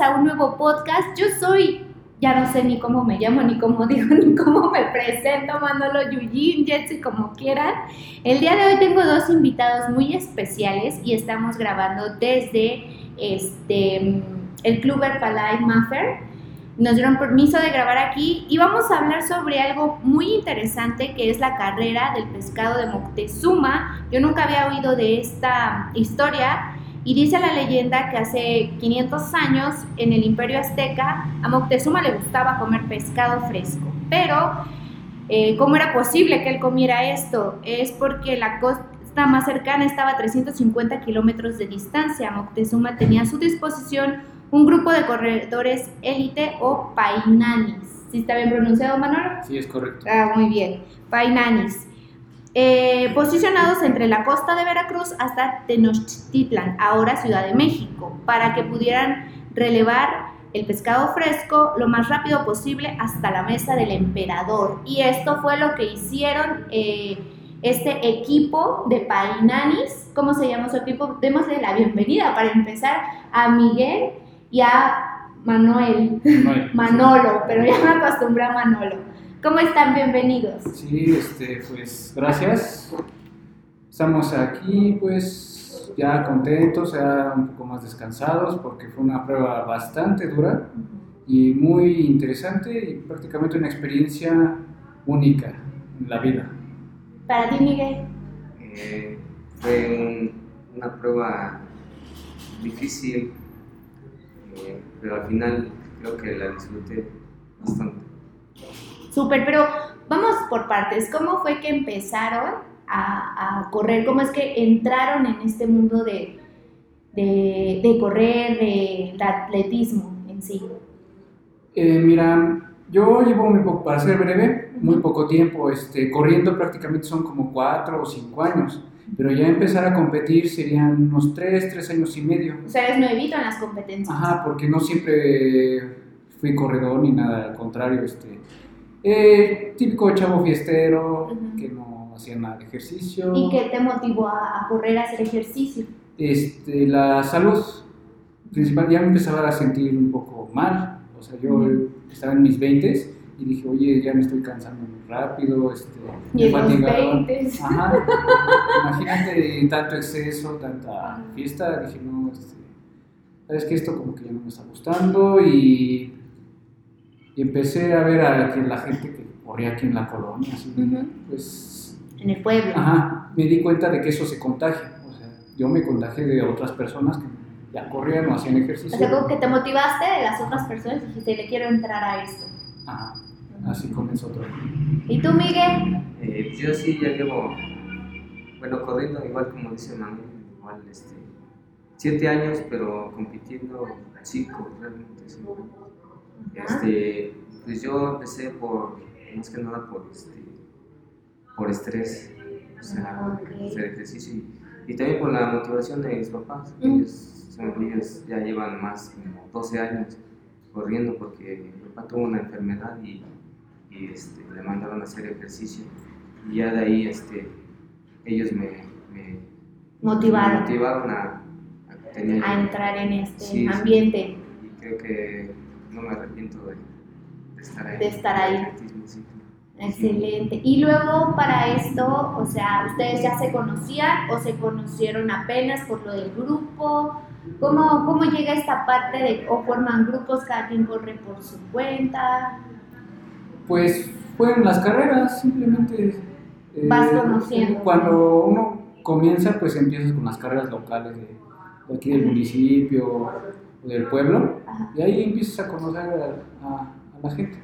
a un nuevo podcast. Yo soy, ya no sé ni cómo me llamo, ni cómo digo, ni cómo me presento, Manolo Yuyin, Jetsi, como quieran. El día de hoy tengo dos invitados muy especiales y estamos grabando desde este, el Club Herbalife Maffer. Nos dieron permiso de grabar aquí y vamos a hablar sobre algo muy interesante que es la carrera del pescado de Moctezuma. Yo nunca había oído de esta historia y dice la leyenda que hace 500 años en el imperio azteca a Moctezuma le gustaba comer pescado fresco, pero eh, ¿cómo era posible que él comiera esto? Es porque la costa más cercana estaba a 350 kilómetros de distancia. Moctezuma tenía a su disposición un grupo de corredores élite o painanis. ¿Sí está bien pronunciado, Manolo? Sí, es correcto. Ah, muy bien. Painanis eh, posicionados entre la costa de Veracruz hasta Tenochtitlan, ahora Ciudad de México, para que pudieran relevar el pescado fresco lo más rápido posible hasta la mesa del emperador. Y esto fue lo que hicieron eh, este equipo de Painanis. ¿Cómo se llama su equipo? Démosle la bienvenida para empezar a Miguel y a Manuel. Manolo, pero ya me acostumbré a Manolo. ¿Cómo están? Bienvenidos. Sí, este, pues gracias. Estamos aquí, pues ya contentos, ya un poco más descansados, porque fue una prueba bastante dura y muy interesante y prácticamente una experiencia única en la vida. ¿Para ti, Miguel? Eh, fue una prueba difícil, eh, pero al final creo que la disfruté bastante. Súper, pero vamos por partes. ¿Cómo fue que empezaron a, correr? ¿Cómo es que entraron en este mundo de, de, correr, de, atletismo en sí? Eh, mira, yo llevo muy poco, para ser breve, muy poco tiempo, este, corriendo prácticamente son como cuatro o cinco años, pero ya empezar a competir serían unos tres, tres años y medio. O sea, eres nuevito en las competencias. Ajá, porque no siempre fui corredor ni nada, al contrario, este, eh, típico chavo fiestero, que no hacía nada de ejercicio. ¿Y qué te motivó a, correr, a hacer ejercicio? Este, la salud principal, ya me empezaba a sentir un poco mal. O sea, yo estaba en mis 20 y dije, oye, ya me estoy cansando muy rápido, este, y. Ajá. Imagínate tanto exceso, tanta fiesta. Dije, no, este, sabes que esto como que ya no me está gustando y y empecé a ver a la gente que corría aquí en la colonia, pues... En el pueblo. Ajá, me di cuenta de que eso se contagia. O sea, yo me contagié de otras personas que ya corrían o hacían ejercicio. O sea, como que te motivaste de las otras personas y dijiste, le quiero entrar a esto. Ajá, así comenzó todo. ¿Y tú, Miguel? Eh, yo sí ya llevo, bueno, corriendo igual como dice Manuel, igual este, siete años, pero compitiendo cinco, realmente cinco. Este, pues yo empecé por, más que nada por, este, por estrés, o sea, hacer ejercicio y, también por la motivación de mis papás. Ellos, ellos ya llevan más como 12 años corriendo porque mi papá tuvo una enfermedad y, y este, le mandaron a hacer ejercicio. Y ya de ahí este, ellos me, me motivaron, motivaron a, a, entrar en este ambiente. Y creo que no me arrepiento de, estar ahí. De estar ahí. Excelente. Y luego para esto, o sea, ¿ustedes ya se conocían o se conocieron apenas por lo del grupo? ¿Cómo, cómo llega esta parte de, o forman grupos, cada quien corre por su cuenta? Pues fueron las carreras, simplemente. Eh, Vas conociendo. Cuando uno comienza, pues empiezas con las carreras locales de, de aquí del municipio, del pueblo y ahí empiezas a conocer a, la gente.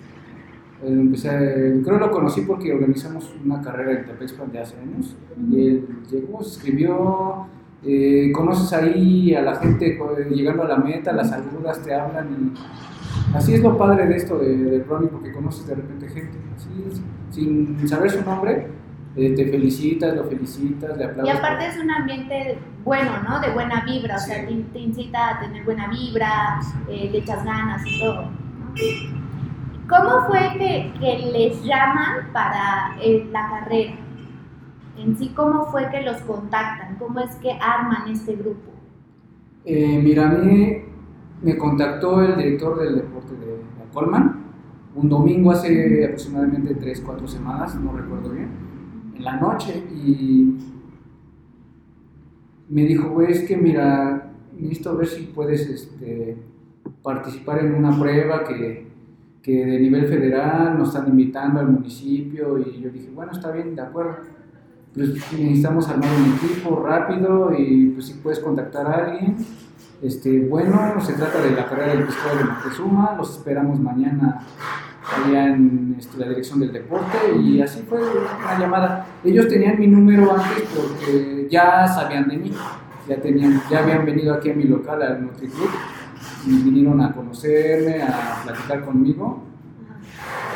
Eh, empecé, creo que lo conocí porque organizamos una carrera en Tepexpan de hace años y él llegó, se escribió, eh, conoces ahí a la gente llegando a la meta, las saludas, te hablan y así es lo padre de esto de, de Ronnie porque conoces de repente gente, así sin saber su nombre, eh, te felicitas, lo felicitas, le aplaudes. Y aparte es un ambiente bueno, ¿no? De buena vibra, o sea, te, incita a tener buena vibra, eh, le echas ganas y todo. ¿Cómo fue que, que les llaman para eh, la carrera? En sí, ¿cómo fue que los contactan? ¿Cómo es que arman este grupo? mira, a mí me contactó el director del deporte de la Colman un domingo hace aproximadamente 3, 4 semanas, no recuerdo bien, en la noche y me dijo, güey, es que mira, necesito ver si puedes este, participar en una prueba que, que de nivel federal nos están invitando al municipio y yo dije, bueno, está bien, de acuerdo. Pues necesitamos armar un equipo rápido y pues si puedes contactar a alguien. Este, bueno, se trata de la carrera del pescado de Moctezuma, los esperamos mañana en este, la dirección del deporte y así fue una llamada. Ellos tenían mi número antes porque ya sabían de mí, ya, tenían, ya habían venido aquí a mi local, al NutriClub, y vinieron a conocerme, a platicar conmigo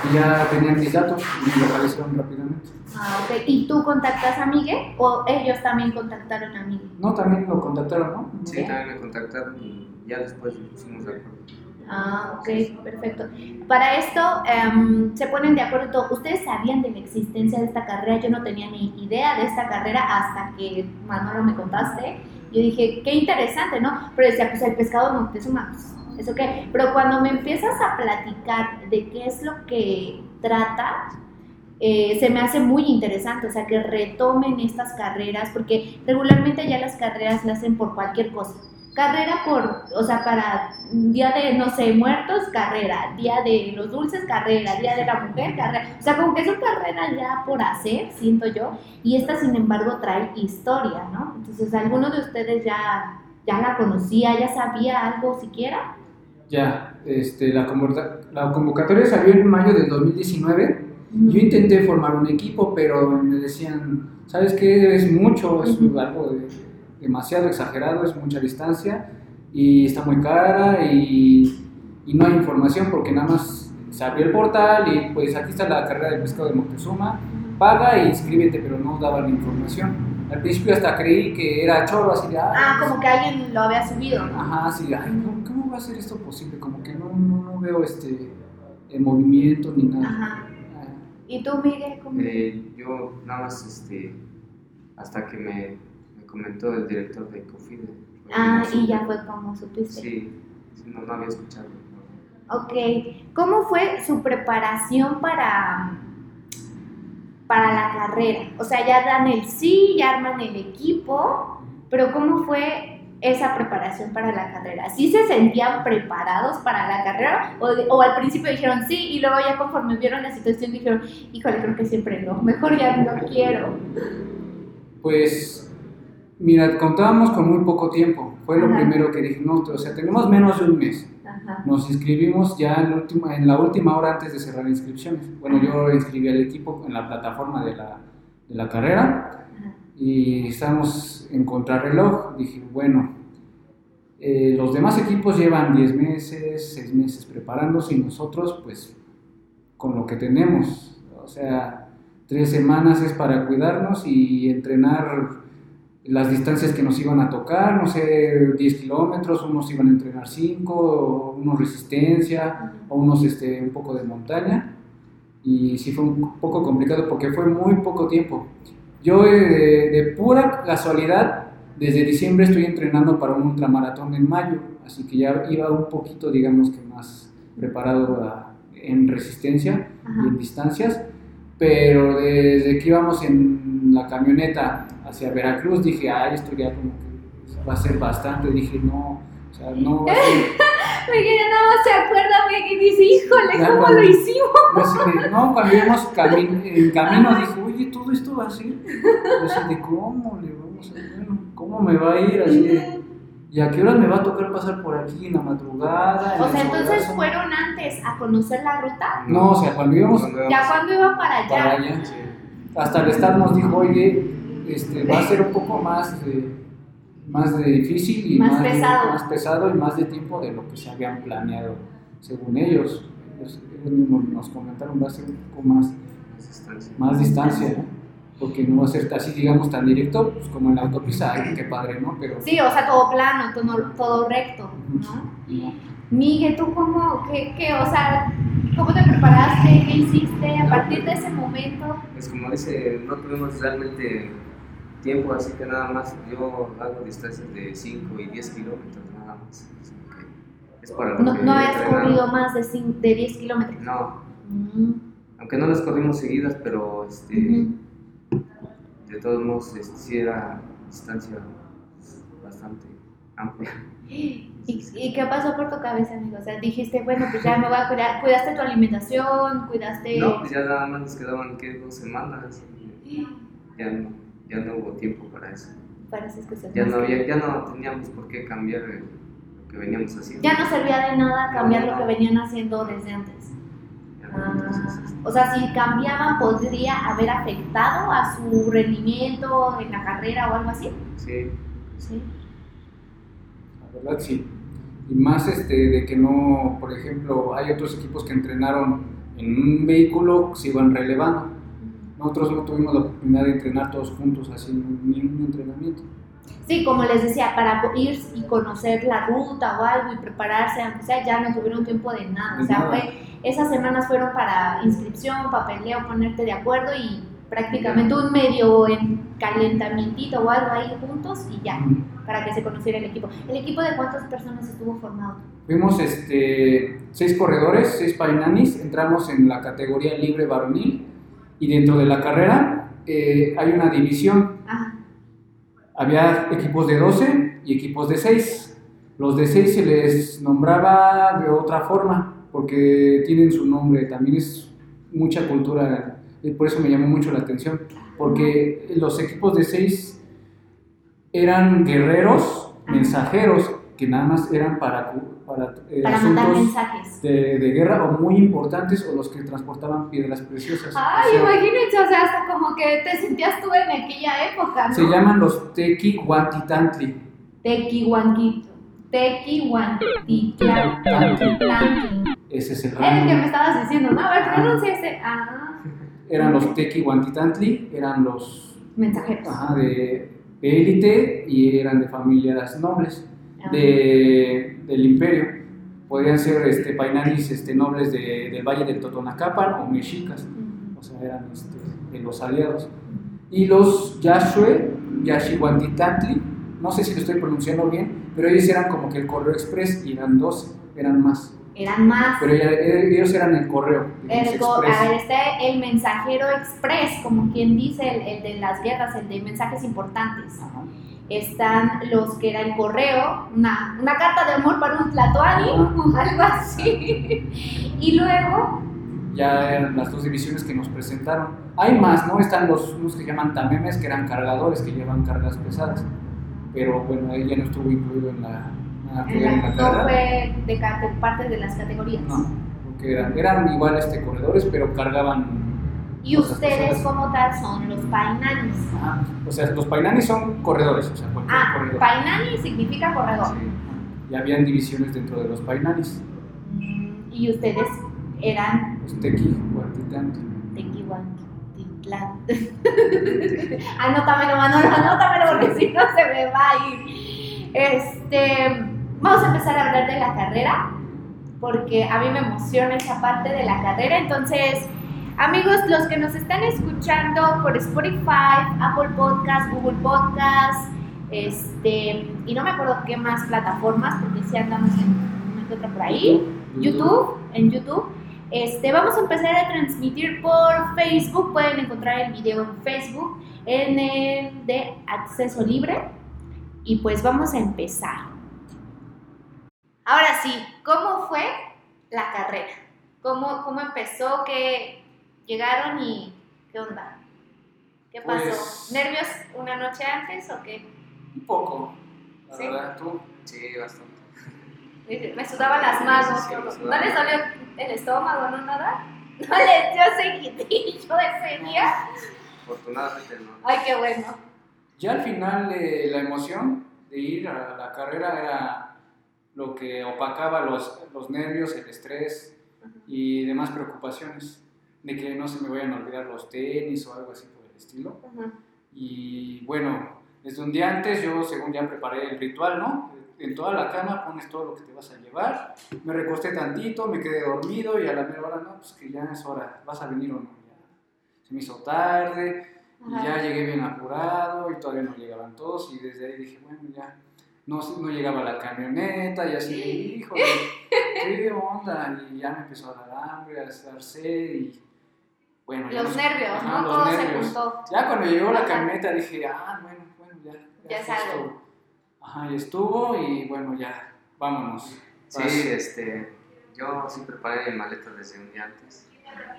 y ya tenían mis datos y me localizaron rápidamente. Ah, ok. ¿Y tú contactas a Miguel o ellos también contactaron a Miguel? No, también lo contactaron, ¿no? Sí, también me contactaron y ya después pusimos de acuerdo. Ah, ok, perfecto. Para esto em, se ponen de acuerdo. ¿Ustedes sabían de la existencia de esta carrera? Yo no tenía ni idea de esta carrera hasta que Manolo me contaste. Yo dije, qué interesante, ¿no? Pero decía, pues el pescado Montezuma, pues, ¿eso qué? Pero cuando me empiezas a platicar de qué es lo que trata, eh, se me hace muy interesante, o sea, que retomen estas carreras, porque regularmente ya las carreras las hacen por cualquier cosa carrera por, o sea, para día de, no sé, muertos, carrera, día de los dulces, carrera, día de la mujer, carrera, o sea, como que son carreras ya por hacer, siento yo, y esta, sin embargo, trae historia, ¿no? Entonces, ¿alguno de ustedes ya, ya la conocía, ya sabía algo siquiera? Ya, este, la, la convocatoria salió en mayo del 2019. Yo intenté formar un equipo, pero me decían, ¿sabes qué? Es mucho, es algo de demasiado exagerado, es mucha distancia y está muy cara y, y, no hay información porque nada más se abrió el portal y pues aquí está la carrera del pescado de Moctezuma, paga e inscríbete, pero no daba la información. Al principio hasta creí que era choro, así de... Ah, como que alguien lo había subido. Ajá, sí, ay, ¿cómo, va a ser esto posible? Como que no, no, veo este el movimiento ni nada. Ajá. ¿Y tú, Miguel? Cómo? Eh, yo nada más, este, hasta que me comentó el director de Cofide. Ah, y ya fue como supiste. Sí, no, lo había escuchado. Ok, ¿cómo fue su preparación para, para la carrera? O sea, ya dan el sí, ya arman el equipo, pero ¿cómo fue esa preparación para la carrera? ¿Sí se sentían preparados para la carrera? ¿O, o, al principio dijeron sí y luego ya conforme vieron la situación dijeron, híjole, creo que siempre no, mejor ya no quiero? Pues Mira, contábamos con muy poco tiempo. Fue lo primero que dije, no, o sea, tenemos menos de un mes. Nos inscribimos ya en, última, en, la última hora antes de cerrar inscripciones. Bueno, yo inscribí al equipo en la plataforma de la, de la carrera y estamos en contrarreloj. Dije, bueno, eh, los demás equipos llevan 10 meses, 6 meses preparándose y nosotros pues con lo que tenemos. O sea, tres semanas es para cuidarnos y entrenar las distancias que nos iban a tocar, no sé, 10 kilómetros, unos iban a entrenar 5, unos resistencia, o unos este, un poco de montaña. Y sí fue un poco complicado porque fue muy poco tiempo. Yo eh, de, pura casualidad, desde diciembre estoy entrenando para un ultramaratón en mayo, así que ya iba un poquito, digamos que más preparado en resistencia y en distancias, pero desde que íbamos en la camioneta hacia Veracruz, dije, ay, esto ya como que va a ser bastante. Dije, no, o sea, no va a ser. Miguel no se acuerda, Miguel dice, híjole, ¿cómo lo hicimos? no, cuando íbamos en camino dije, oye, todo esto va a ser. Yo de ¿cómo le vamos a ¿Cómo me va a ir? Así de, ¿y a qué hora me va a tocar pasar por aquí en la madrugada? o sea, entonces fueron antes a conocer la ruta. No, o sea, cuando íbamos. ya cuando iban para allá. Para allá. Hasta el Estado nos dijo, oye, este, va a ser un poco más, de, más de difícil y más, pesado. más pesado y más de tiempo de lo que se habían planeado, según ellos. Ellos, nos comentaron, va a ser un poco más, más distancia, porque no va a ser así, digamos, tan directo pues, como en la autopista, ay, qué padre, ¿no? Pero, sí, o sea, todo plano, todo, todo recto, ¿no? Miguel, ¿tú cómo, qué, qué, o sea, cómo te preparaste, qué hiciste a partir de ese momento? Pues como dice, no tuvimos realmente tiempo, así que nada más yo hago distancias de 5 y 10 kilómetros nada más. Es para No, no has corrido más de, cin- de 10 kilómetros. No, Mm, aunque no las corrimos seguidas, pero este. De todos modos este, sí era distancia bastante amplia. ¿Y, y qué pasó por tu cabeza, amigo? O sea, dijiste, bueno, pues ya me voy a cuidar. ¿Cuidaste tu alimentación? ¿Cuidaste...? No, pues ya nada más nos quedaban ¿qué? dos semanas. Ya no, ya no hubo tiempo para eso. Para esas cosas Ya no, había, ya no teníamos por qué cambiar eh, lo que veníamos haciendo. Ya no servía de nada cambiar No, lo que venían haciendo desde antes. O sea, si cambiaban, ¿podría haber afectado a su rendimiento en la carrera o algo así? sí, Sí. La verdad sí. Y más este, de que no, por ejemplo, hay otros equipos que entrenaron en un vehículo, se iban relevando. Nosotros no tuvimos la oportunidad de entrenar todos juntos así en ningún entrenamiento. Sí, como les decía, para ir y conocer la ruta o algo y prepararse, aunque sea, ya no tuvieron tiempo de nada. De o sea, nada. fue, esas semanas fueron para inscripción, papeleo, ponerte de acuerdo y prácticamente un medio en calentamientito o algo ahí juntos y ya, para que se conociera el equipo. ¿El equipo de cuántas personas estuvo formado? Fuimos este, seis corredores, seis painanis, entramos en la categoría libre varonil y dentro de la carrera eh, hay una división. Ajá. Había equipos de 12 y equipos de 6. Los de 6 se les nombraba de otra forma porque tienen su nombre, también es mucha cultura, y por eso me llamó mucho la atención, porque los equipos de 6 eran guerreros, mensajeros, que nada más eran para, eh, Para mandar mensajes. de, de guerra o muy importantes o los que transportaban piedras preciosas. Ay, O sea, imagínense, o sea, hasta como que te sentías tú en aquella época, ¿no? se llaman los Tequihuatitantli. Tequihuanquito. Tequihuantitlan. Ese es el Era el que me rango. estabas diciendo, ¿no? A ver, pronuncia ese. Ah, Eran los Tequihuantitantli, eran los mensajeros. ajá, de élite y eran de familias nobles Ah. de, del imperio. Podrían ser este, painanis este, nobles de- del valle del Totonacapan o mexicas, o sea, eran este, de los aliados. Y los Yashue, Yashihuantitantli, no sé si lo estoy pronunciando bien, pero ellos eran como que el correo express y eran 12, eran más. Eran más. Pero ella- ellos eran el correo. El, co- express. a ver, está el mensajero express, como quien dice, el, el de las guerras, el de mensajes importantes. Ajá. Están los que era el correo, una, una carta de amor para un tlatoani o algo así. y luego, ya eran las dos divisiones que nos presentaron. Hay más, ¿no? Están los unos que llaman tamemes, que eran cargadores, que llevan cargas pesadas. Pero bueno, ya no estuvo incluido en la, que la- la no fue de, parte de las categorías. No, porque eran, eran igual este, corredores, pero cargaban. Y ustedes pesadas. como tal son los painanis. Ajá. O sea, los painanis son corredores, o sea, cualquier Ah, corredor. painani significa corredor. sí. Y habían divisiones dentro de los painanis. Mm, Y ustedes eran Los tequi, guantitantli. Tequihuantitlán. Anótamelo, Manolo, anótamelo porque si no se me va a ir. Este, vamos a empezar a hablar de la carrera porque a mí me emociona esa parte de la carrera. Entonces, amigos, los que nos están escuchando por Spotify, Apple Podcast, Google Podcast, este, y no me acuerdo qué más plataformas porque si andamos en una que otra por ahí. YouTube, en YouTube. Este, vamos a empezar a transmitir por Facebook. Pueden encontrar el video en Facebook, en el de acceso libre. Y pues vamos a empezar. Ahora sí, ¿cómo fue la carrera? ¿Cómo, cómo empezó? ¿Qué llegaron y qué onda? ¿Qué pasó? Pues- ¿Nervios una noche antes o qué? Un poco, la Sí. verdad, tú. Sí, bastante. Me sudaban las manos. Sí, sí, ¿No les dolió el estómago, no nada? No les dio seguidillo ese día. Afortunadamente no. Ay, qué bueno. Ya al final eh, la emoción de ir a la carrera era lo que opacaba los, los nervios, el estrés y demás preocupaciones de que no se me vayan a olvidar los tenis o algo así por el estilo. Y bueno, desde un día antes yo según ya preparé el ritual, ¿no? En toda la cama pones todo lo que te vas a llevar. Me recosté tantito, me quedé dormido y a la mera hora, no, pues que ya es hora, ¿vas a venir o no? Ya. Se me hizo tarde, y Ajá. ya llegué bien apurado y todavía no llegaban todos y desde ahí dije, bueno, ya no, no llegaba la camioneta y así, hijo, qué onda, y ya me empezó a dar hambre, a dar sed y bueno. Los nervios, ¿no? Todo se juntó. Ya cuando llegó la camioneta dije, ah, bueno, bueno, ya. Ya, ya. Ajá, y estuvo y bueno, ya, vámonos. Sí, este, yo sí preparé mi maleta desde un día antes.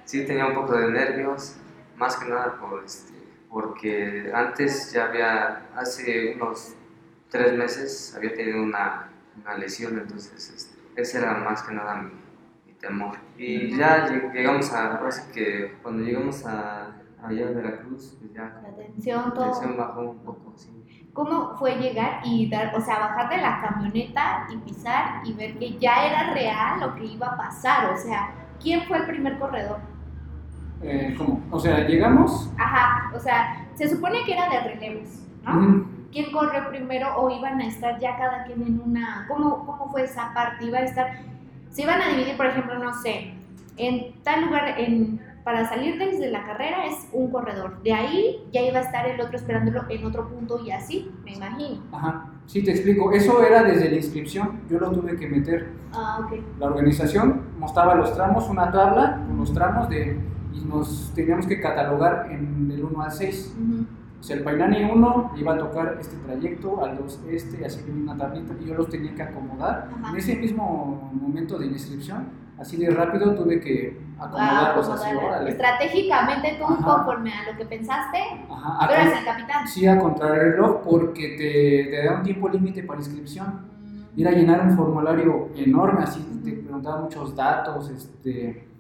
Sí tenía un poco de nervios, más que nada por este, porque antes ya había, hace unos tres meses, había tenido una, una lesión, entonces este, ese era más que nada mi, temor. Y ya llegamos a, que cuando llegamos a, allá a Veracruz, pues ya la tensión, todo. La tensión bajó un poco, sí. ¿Cómo fue llegar y dar, o sea, bajar de la camioneta y pisar y ver que ya era real lo que iba a pasar? O sea, ¿quién fue el primer corredor? Eh, ¿Cómo? O sea, llegamos. Ajá, o sea, se supone que era de relevos, ¿no? ¿Quién corre primero o iban a estar ya cada quien en una. ¿Cómo, cómo fue esa parte? ¿Iba a estar.? Se iban a dividir, por ejemplo, no sé, en tal lugar, en para salir desde la carrera es un corredor. De ahí ya iba a estar el otro esperándolo en otro punto y así, me imagino. Ajá, sí, te explico. Eso era desde la inscripción, yo lo tuve que meter. Ah, ok. La organización mostraba los tramos, una tabla con los tramos de, y nos teníamos que catalogar en el 1 al 6. O sea, el Painani 1 iba a tocar este trayecto, al 2 este, así que una tablita, y yo los tenía que acomodar. En ese mismo momento de inscripción, así de rápido tuve que acomodarlos así. Estratégicamente tú, conforme a lo que pensaste, Ajá. tú eras el capitán. Sí, a contrarreloj, porque te, te da un tiempo límite para inscripción. Mm. Ir a llenar un formulario enorme, así te preguntaba muchos datos, este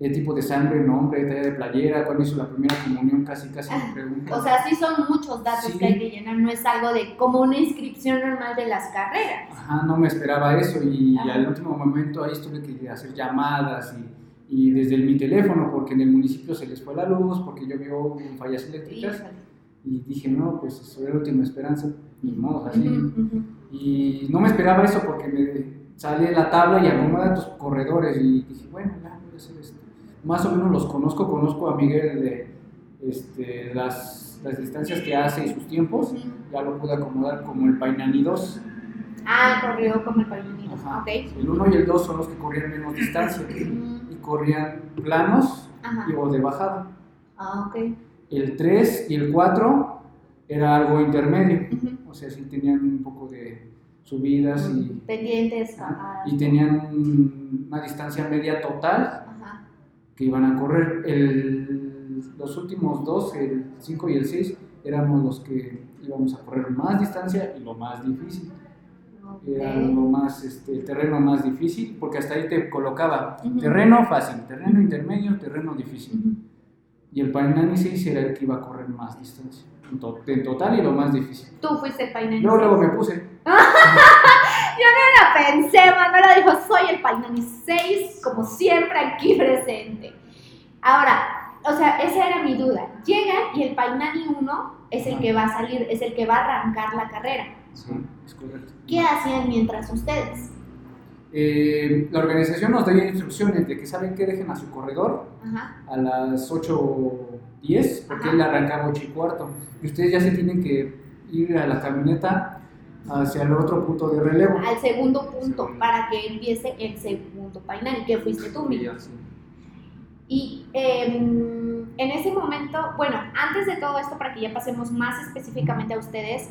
el tipo de sangre, nombre, talla de playera, cuándo hizo la primera comunión, casi casi me preguntan. O sea, sí son muchos datos que hay que llenar, no es algo de como una inscripción normal de las carreras. Ajá, no me esperaba eso y al último momento ahí tuve que hacer llamadas y, y desde mi teléfono, porque en el municipio se les fue la luz, porque llovió fallas eléctricas. Y dije, no, pues eso era la última esperanza, ni modo, así. Y no me esperaba eso porque me sale la tabla y acomoda tus corredores y dije, bueno, ya voy a hacer esto más o menos los conozco, conozco a Miguel de este, las, las, distancias que hace y sus tiempos, ya lo pude acomodar como el Painani 2. Ah, corrió como el Painani 2, El 1 y el 2 son los que corrían menos distancia y corrían planos y o de bajada. Ah, ok. El 3 y el 4 era algo intermedio, o sea, sí tenían un poco de subidas y... Pendientes. y tenían una distancia media total que iban a correr. El, los últimos dos, el 5 y el 6, éramos los que íbamos a correr más distancia y lo más difícil. Era lo más, este, el terreno más difícil, porque hasta ahí te colocaba terreno fácil, terreno intermedio, terreno difícil. Y el Painani 6 era el que iba a correr más distancia, en, total y lo más difícil. Tú fuiste Painani No, luego me puse. Yo no la pensé, Manuela dijo, soy el Painani 6, como siempre aquí presente. Ahora, o sea, esa era mi duda. Llegan y el Painani 1 es el que va a salir, es el que va a arrancar la carrera. Sí, es correcto. ¿Qué hacían mientras ustedes? Eh, la organización nos da instrucciones de que saben que dejen a su corredor a las 8.10, porque él arrancaba 8 y cuarto. Y ustedes ya se tienen que ir a la camioneta hacia el otro punto de relevo. Al segundo punto, para que empiece el segundo Painani, que fuiste tú, Miguel. Y em, en ese momento, bueno, antes de todo esto, para que ya pasemos más específicamente a ustedes,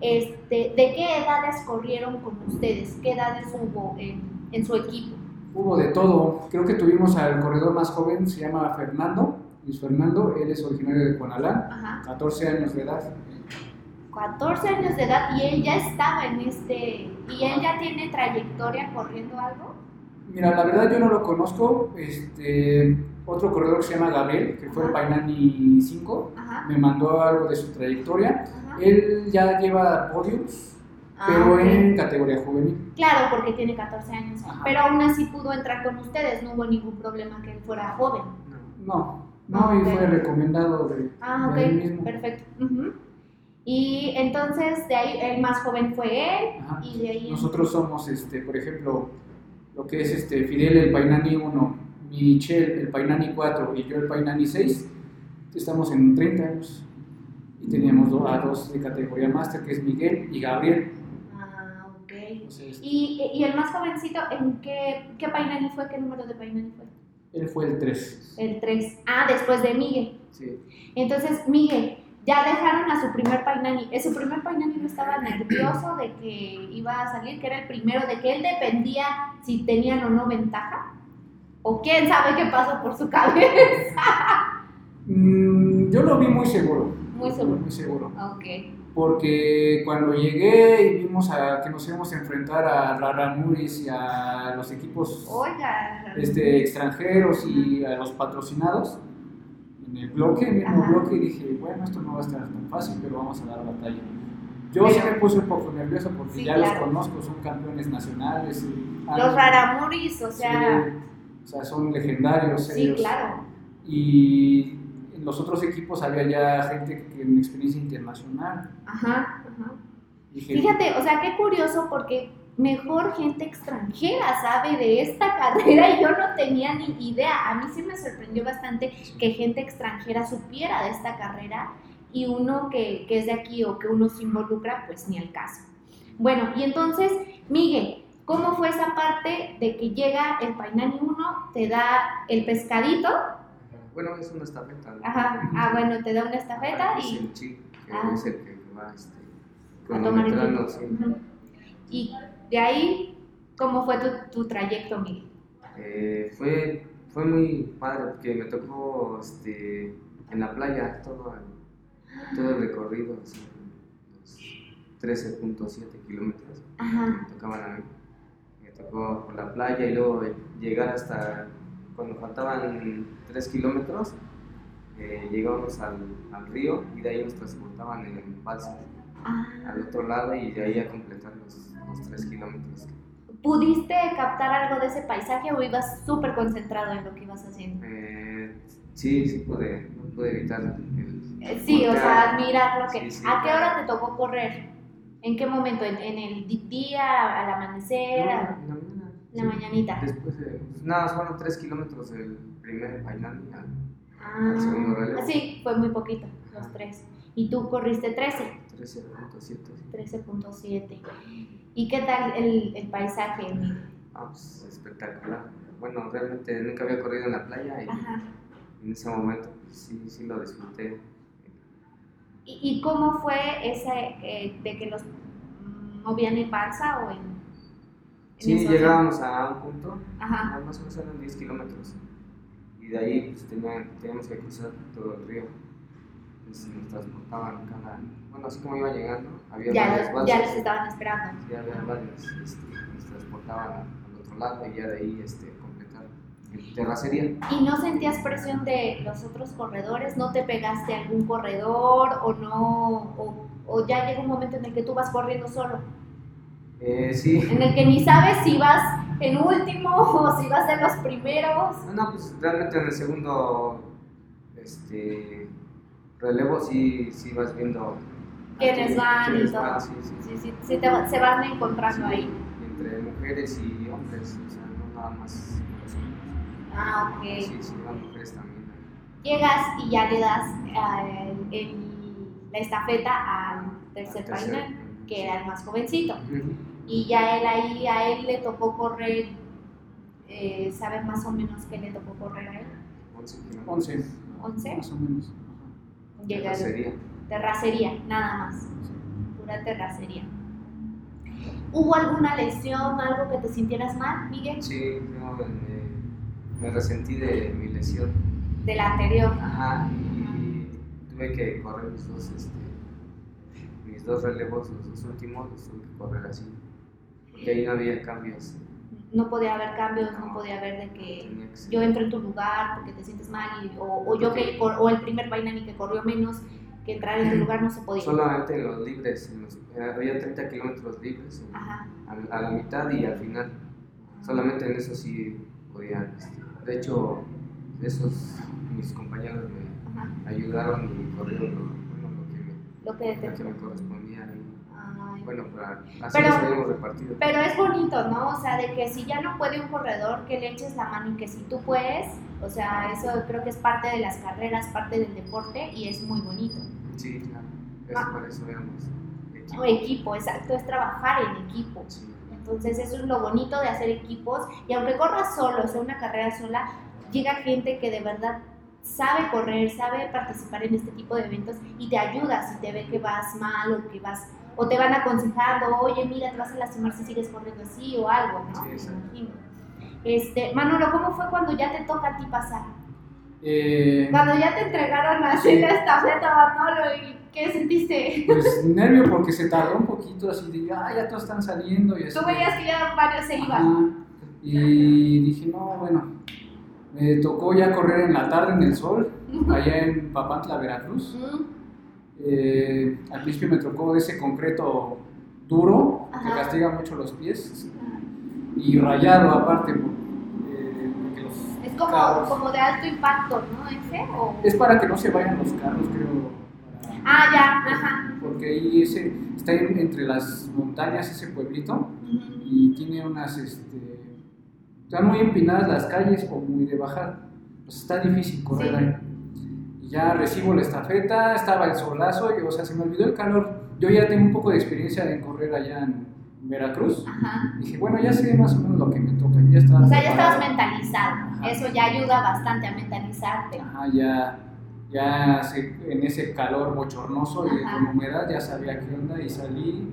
este, ¿de qué edades corrieron con ustedes? ¿Qué edades hubo en, su equipo? Hubo de todo. Creo que tuvimos al corredor más joven, se llama Fernando, Luis Fernando, él es originario de Conalán, 14 años de edad. 14 años de edad y él ya estaba en este, y él ya tiene trayectoria corriendo algo. Mira, la verdad yo no lo conozco, este, otro corredor que se llama Gabriel, que fue el Painani 5, me mandó algo de su trayectoria. Él ya lleva podiums, ah, pero en categoría juvenil. Claro, porque tiene 14 años. Pero aún así pudo entrar con ustedes, no hubo ningún problema que él fuera joven. No, no, y fue recomendado de, ah, él mismo. Perfecto. Y entonces de ahí el más joven fue él y de ahí... Nosotros somos, este, por ejemplo, lo que es este Fidel el Painani 1 Michelle el Painani 4 y yo el Painani 6, estamos en 30 años. Y teníamos a dos de categoría máster, que es Miguel y Gabriel. Ah, ¿Y, ¿Y, el más jovencito, en qué, qué Painani fue? ¿Qué número de Painani fue? Él fue el 3. El 3. Ah, después de Miguel. Sí. Entonces, Miguel, ya dejaron a su primer Painani. Ese primer Painani no estaba nervioso de que iba a salir, que era el primero, de que él dependía si tenían o no ventaja. O quién sabe qué pasó por su cabeza. Mm, yo lo vi muy seguro. Muy seguro. Muy seguro. Ok. Porque cuando llegué y vimos a que nos íbamos a enfrentar a Raramuris y a los equipos Oiga, este, extranjeros y a los patrocinados, en el bloque, en el mismo Ajá. bloque, dije, bueno, esto no va a estar tan fácil, pero vamos a dar batalla. Yo Pero- sí me puse un poco nervioso porque Sí, ya claro. los conozco, son campeones nacionales. y- los Raramuris, o sea, Sí, o sea, son legendarios. sí, claro. Y en los otros equipos había ya gente que en experiencia internacional. Ajá, ajá. Dije, Fíjate, o sea, qué curioso porque mejor gente extranjera sabe de esta carrera y yo no tenía ni idea. A mí sí me sorprendió bastante que gente extranjera supiera de esta carrera y uno que, que es de aquí o que uno se involucra, pues ni el caso. Bueno, y entonces, Miguel, ¿cómo fue esa parte de que llega el Painani 1, te da el pescadito? Bueno, es una estafeta. ¿no? Ajá, ah, bueno, te da una estafeta Es y el chico, que Ah. es el que va este, a tomar el cronometrando, tiempo. sí. Ujú. Y de ahí, ¿cómo fue tu, tu trayecto, Miguel? Eh, fue, fue muy padre porque me tocó este, en la playa todo el, todo el recorrido, así, los 13.7 kilómetros Ajá. me tocaban a mí. Me tocó por la playa y luego llegar hasta cuando faltaban 3 kilómetros, eh, llegábamos al, al río y de ahí nos transportaban en el balsa Ah. al otro lado y de ahí a completar los, los 3 kilómetros. ¿Pudiste captar algo de ese paisaje o ibas súper concentrado en lo que ibas haciendo? Eh, sí, sí pude, no pude evitar el... Eh, Sí, o sea, admirar lo que... Sí, sí, ¿A qué claro. hora te tocó correr? ¿En qué momento? ¿En, en el día, al amanecer, No, a la mañana. la sí. mañanita? Después de, pues nada, fueron 3 kilómetros el primer al- Ah, al segundo relevo. sí, fue muy poquito, los Ajá. tres. Y tú corriste 13, 13.7. 13.7. ¿Y qué tal el, el paisaje? Ah, pues espectacular. Bueno, realmente nunca había corrido en la playa y Ajá. en ese momento pues, sí, sí lo disfruté. ¿Y, y cómo fue ese eh, de que los mm, movían en balsa o en...? en Sí, llegábamos a un punto, Ajá. más o menos eran 10 kilómetros. Y de ahí pues, tenía- teníamos que cruzar todo el río. Entonces nos transportaban cada. Bueno, así como iba llegando, había Ya, varias los- balsas. ya les estaban esperando. Sí, había varias. Este, nos transportaban al, otro lado y ya de ahí este, completar en terracería. ¿Y no sentías presión de los otros corredores? ¿No te pegaste a algún corredor o no? O, o ya llega un momento en el que tú vas corriendo solo? Eh, sí. En el que ni sabes si vas en último o si vas en los primeros. No, no, pues realmente en el segundo este, relevo sí, sí vas viendo. Quiénes quién- van y todo. van, sí, sí. Sí, sí, sí te se van encontrando Sí, ahí. Entre mujeres y hombres, o sea, no nada más los hombres. Ah, ok. Sí, sí, van mujeres también. Llegas y ya le das eh, el- la estafeta al tercer Al tercer, painel, ujú, que sí. era el más jovencito. Y ya él ahí, a él le tocó correr, eh, ¿sabes más o menos qué le tocó correr a él? 11 kilómetros. 11, ¿11? más o menos. Sería. terracería, nada más, pura terracería. ¿Hubo alguna lesión, algo que te sintieras mal, Miguel? Sí, no, me, me resentí de mi lesión. De la anterior. Ajá, y tuve que correr mis dos, este, mis dos relevos, los dos últimos, los tuve que correr así. Porque ahí no había cambios. No podía haber cambios, no podía haber de que yo entro en tu lugar porque te sientes mal, y- o, o yo que, o el primer Bainani que corrió menos, que entrar en tu lugar no se podía. Solamente en los libres, en los- eh, había 30 kilómetros libres, a, a la mitad y al final. Solamente en eso sí podía. este, de hecho, esos mis compañeros me Ajá. ayudaron y corrieron lo, bueno, lo, que, me, Lo que lo que te... me correspondía. Bueno, para, así Pero- repartido. Pero es bonito, ¿no? O sea, de que si ya no puede un corredor, que le eches la mano y que si tú puedes, o sea, eso creo que es parte de las carreras, parte del deporte y es muy bonito. Sí, claro. Es Ah. por eso éramos equipo. O equipo, exacto, es trabajar en equipo. Sí. Entonces eso es lo bonito de hacer equipos y aunque corras solo, sea una carrera sola, llega gente que de verdad sabe correr, sabe participar en este tipo de eventos y te ayuda si te ve que vas mal o que vas o te van aconsejando, oye, mira, te vas a lastimar si sigues corriendo así o algo, ¿no? Sí, Me Este, Manolo, ¿cómo fue cuando ya te toca a ti pasar? Eh, cuando ya te entregaron así la estafeta, Manolo, ¿y qué sentiste? Pues nervio porque se tardó un poquito así de, ah, ya todos están saliendo y así. Tú veías que ya varios se iban. Ajá. Y dije, no, bueno, me tocó ya correr en la tarde en el sol, allá en Papantla, Veracruz. Mm, Eh, al principio me tocó ese concreto duro, que castiga mucho los pies, y rayado aparte, eh, porque los Es como, carros- como de alto impacto, ¿no? ¿Ese? O... Es para que no se vayan los carros, creo. para- Ah, ya, ajá. Porque ahí ese, está en- entre las montañas ese pueblito y tiene unas, este, están muy empinadas las calles o muy de bajada. Pues está difícil correr Sí. ahí. Ya recibo la estafeta, estaba el solazo, y, o sea, se me olvidó el calor. Yo ya tengo un poco de experiencia en correr allá en Veracruz. Ajá. Dije, bueno, ya sé más o menos lo que me toca. Ya estaba O sea, ya estabas mentalizado. Ajá. Eso ya ayuda bastante a mentalizarte. Ajá, ya, ya en ese calor bochornoso y con humedad ya sabía qué onda y salí,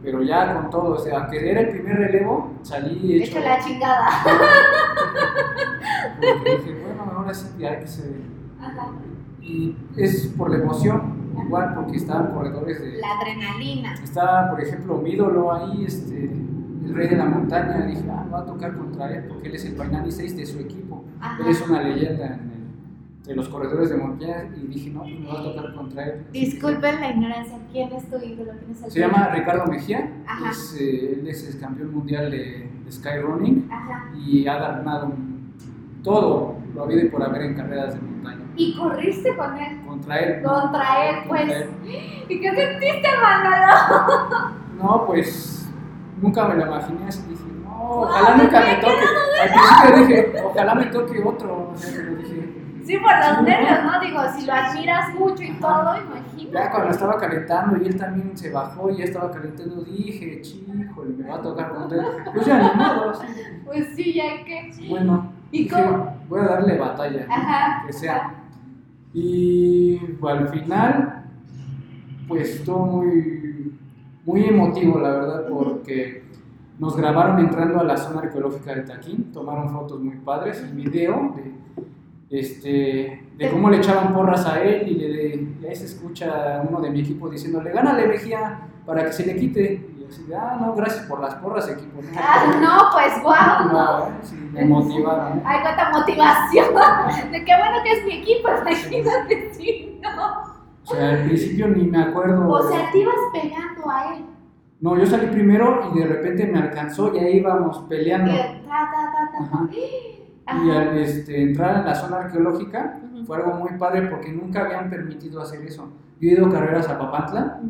pero ya con todo, o sea, aunque era el primer relevo, salí hecho. Hecho la chingada. porque dije, bueno, ahora sí ya que se. Ajá. Y es por la emoción, igual porque estaban corredores de. La adrenalina. Estaba, por ejemplo, mi ídolo ahí, este, el rey de la montaña. Dije, ah, va a tocar contra él porque él es el Painani 6 de su equipo. Ajá. Él es una leyenda en el- entre los corredores de montaña. Y dije, no, pues me va a tocar contra él. Disculpen la ignorancia. ¿Quién es tu ídolo? ¿Quién es el Se llama Ricardo Mejía. Ajá. Es, eh, él es el campeón mundial de, de Skyrunning y ha ganado un- todo lo habido y por haber en carreras de montaña. Y corriste con él. Contra él. Contra él, Contra pues. él. ¿Y qué sentiste, Manolo? No, pues nunca me lo imaginé así. Dije, no, ojalá Wow, nunca me toque. Al principio dije, ojalá me toque otro. O sea, pero dije, Sí, por los Sí, nervios, ¿no? Digo, si lo admiras mucho y Ajá. todo, ya imagínate. cuando estaba calentando y él también se bajó y ya estaba calentando, dije, chico, me va a tocar contra él. Pues ya ni modo. así. Pues sí, ya que. Bueno, ¿Y dije, voy a darle batalla. Ajá. que sea. Y pues, al final, pues estuvo muy, muy emotivo, la verdad, porque nos grabaron entrando a la zona arqueológica del Taquín, tomaron fotos muy padres, y video de, este, de cómo le echaban porras a él y, le, y ahí se escucha uno de mi equipo diciéndole, gánale Mejía para que se le quite. Y yo así, de, ah, no, gracias por las porras, equipo. No, Ah, no, pues guau. No, sí, me motivaron. Hay cuánta motivación. De qué bueno que es mi equipo, imagínate si no. O sea, al principio ni me acuerdo. O sea, te ibas pegando a él. No, yo salí primero y de repente me alcanzó y ahí íbamos peleando. Ta, ta, ta. Ajá. Y al este, entrar en la zona arqueológica fue algo muy padre porque nunca habían permitido hacer eso. Yo he ido a carreras a Papantla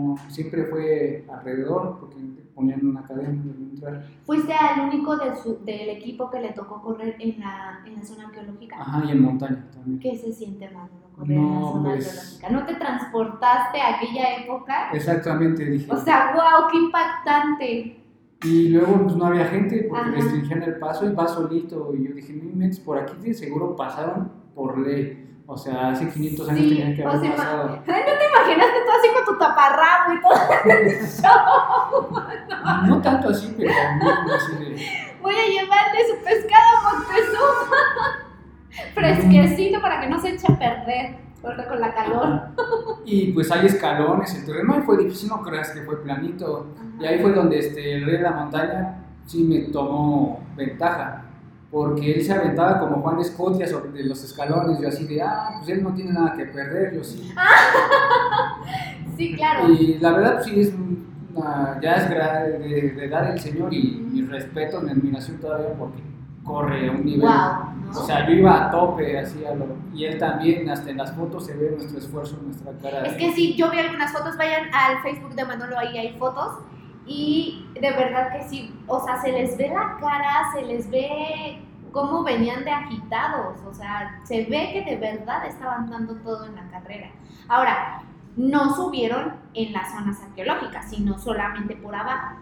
no, siempre fue alrededor porque ponían una cadena entrar. Fuiste al único de su, del equipo que le tocó correr en la, en la zona arqueológica. Ajá, y en montaña también. ¿Qué se siente, Manolo, correr en la No, zona pues- arqueológica? ¿No te transportaste a aquella época? Exactamente, dije. O sea, wow, qué impactante. Y luego pues no había gente porque Ajá. restringían el paso y va solito. Y yo dije, no inventes, por aquí de seguro pasaron por ley. O sea, hace 500 años Sí, tenían que haber pasado. ¿no te imaginaste tú así con tu taparrabo y todo? No tanto así, pero así de... Voy a llevarle su pescado a Montezuma. Fresquecito para que no se eche a perder con la calor. Y pues hay escalones, el terreno ahí fue difícil, no creas que fue planito. Y ahí fue donde este, el rey de la montaña sí me tomó ventaja. Porque él se aventaba como Juan Escotia sobre de los escalones. Yo así de, ah, pues él no tiene nada que perder, yo sí. Sí, claro. Y la verdad, pues sí, es una- ya es de, de edad el señor y mi respeto, mi admiración todavía porque corre a un nivel. Wow. O sea, yo iba a tope, así a lo, y él también, hasta en las fotos se ve nuestro esfuerzo, nuestra cara. Es que sí, yo vi algunas fotos, vayan al Facebook de Manolo, ahí hay fotos. Y de verdad que sí, o sea, se les ve la cara, se les ve cómo venían de agitados, o sea, se ve que de verdad estaban dando todo en la carrera. Ahora, no subieron en las zonas arqueológicas, sino solamente por abajo.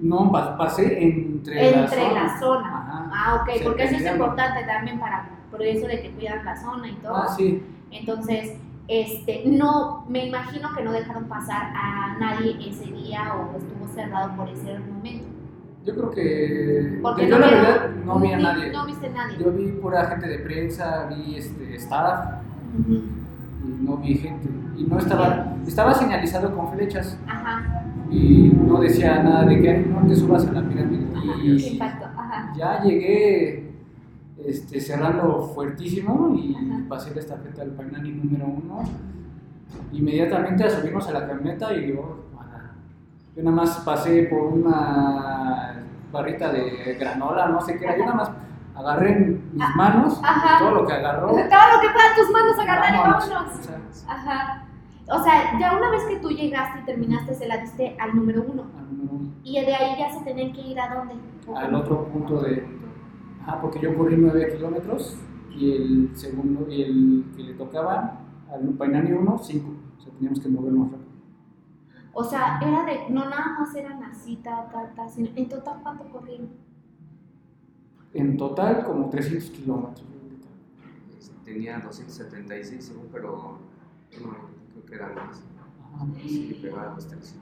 No, pasé entre, la zona. La zona. Ah, ok, porque eso es importante también para por eso de que cuidan la zona y todo. Ah, sí. Entonces, este, no, me imagino que no dejaron pasar a nadie ese día o estuvo cerrado por ese momento. Yo creo que. Porque yo no la verdad no vi a nadie. No viste a nadie. Yo vi pura gente de prensa, vi este, staff. Y no vi gente. Y no estaba. Estaba señalizado con flechas. Ajá. Y no decía nada de que no te subas a la pirámide. Y Ajá. ya llegué este, cerrando fuertísimo y pasé la estafeta al Painani número uno. Inmediatamente subimos a la camioneta y yo, yo nada más pasé por una barrita de granola, no sé qué era, yo nada más agarré mis manos todo lo que agarró. Todo lo que puedan tus manos agarrar y vámonos. Ajá. O sea, ya una vez que tú llegaste y terminaste, se la diste al número uno. Al número uno. Y de ahí ya se tenían que ir a dónde? Al otro punto de Ah, porque yo corrí 9 kilómetros y el segundo, y el que le tocaba al Painani 1, 5. O sea, teníamos que movernos rápido. O sea, era de, no nada más eran así, ta, ta, ta, sino, ¿en total cuánto corrieron? En total, como 300 kilómetros. Tenía 276 pero no, creo que eran más.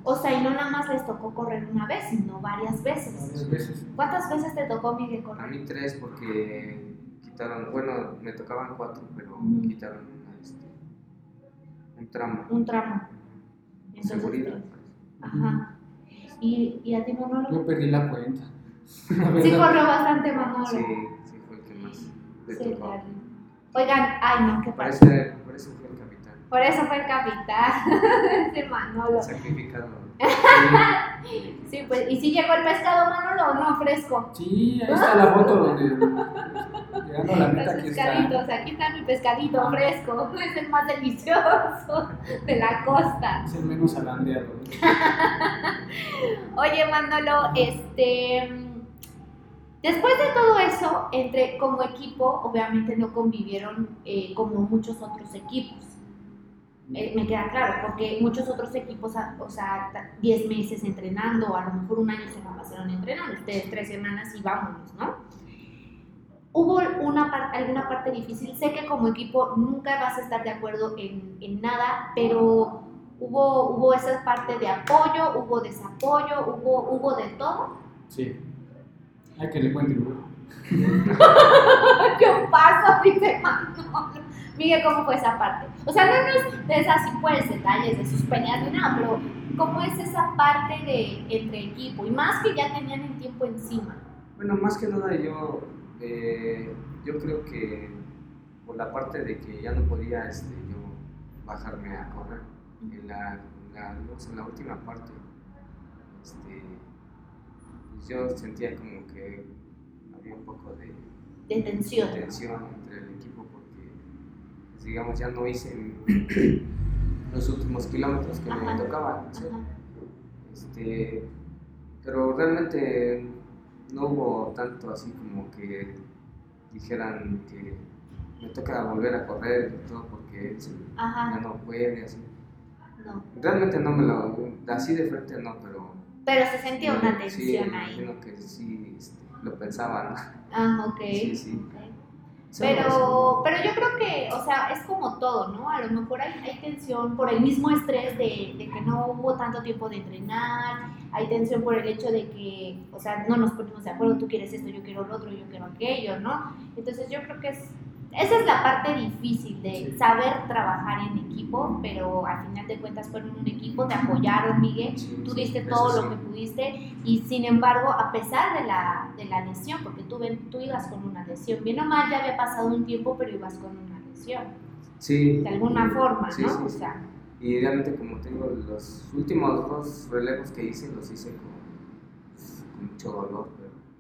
O sea, y no nada más les tocó correr una vez, sino varias veces. veces. ¿Cuántas veces te tocó, Miguel, correr? A mí tres, porque quitaron, bueno, me tocaban cuatro, pero quitaron este, un tramo. Un tramo. Seguridad. Pues. Ajá. ¿Y, ¿Y a ti, Manolo? Yo perdí la cuenta. sí, corrió bastante, Manolo. Sí, sí, fue el que más. Sí, claro. Oigan, ay, no, qué pasa. Por eso fue el capitán, ese Manolo. Sacrificado. sí, pues, ¿y si llegó el pescado Manolo o no fresco? Sí, ahí está la foto donde llegando a la meta aquí está. Aquí está mi pescadito fresco, es el más delicioso de la costa. Es el menos alandeado. Oye Manolo, este... Después de todo eso, entre como equipo, obviamente no convivieron eh, como muchos otros equipos. Eh, me queda claro, porque muchos otros equipos, o sea, 10 meses entrenando, a lo mejor un año se me pasaron entrenando, ustedes tres semanas y vámonos, ¿no? Hubo una alguna parte difícil, sé que como equipo nunca vas a estar de acuerdo en, en nada, pero hubo, hubo esa parte de apoyo, hubo desapoyo, hubo, hubo de todo. Sí, hay que le cuente. Yo paso, dice Manolo. Miguel, ¿cómo fue esa parte? O sea, no, es de esas pues, detalles de sus peñas ni nada, pero ¿cómo es esa parte de entre equipo? Y más que ya tenían el tiempo encima. Bueno, más que nada yo, eh, yo creo que por la parte de que ya no podía este, yo bajarme a correr, en la, la, en la última parte, este, pues yo sentía como que había un poco de, de tensión. De digamos, ya no hice los últimos kilómetros que me tocaban Este, pero realmente no hubo tanto así como que dijeran que me toca volver a correr y todo porque ya no puede, así. No. Realmente no me lo, así de frente no, pero... Pero se sentía una tensión ahí. Imagino que sí este, lo pensaban. Ah, ok. Sí, sí. Pero, pero yo creo que, o sea, es como todo, ¿no? A lo mejor hay, hay tensión por el mismo estrés de, de, que no hubo tanto tiempo de entrenar, hay tensión por el hecho de que, o sea, no nos ponemos de acuerdo, tú quieres esto, yo quiero lo otro, yo quiero aquello, ¿no? Entonces yo creo que es, esa es la parte difícil de saber trabajar en equipo, pero al final de cuentas fueron un equipo, te apoyaron, Miguel, tú diste todo lo que pudiste y sin embargo, a pesar de la, de la lesión, porque tú, tú ibas con una lesión, bien o mal ya había pasado un tiempo, pero ibas con una lesión. Sí. De alguna forma, ¿no? O sea, y realmente como tengo los últimos dos relevos que hice, los hice con, con mucho dolor.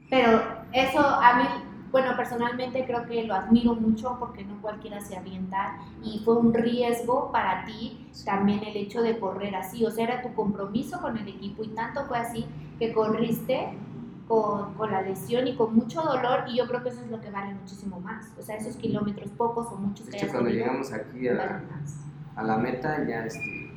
Pero... pero eso a mí bueno, personalmente creo que lo admiro mucho porque no cualquiera se avienta y fue un riesgo para ti también el hecho de correr así, o sea, era tu compromiso con el equipo y tanto fue así que corriste con, con, la lesión y con mucho dolor y yo creo que eso es lo que vale muchísimo más, o sea, esos kilómetros pocos o muchos que cuando llegamos aquí a, a, la meta ya este,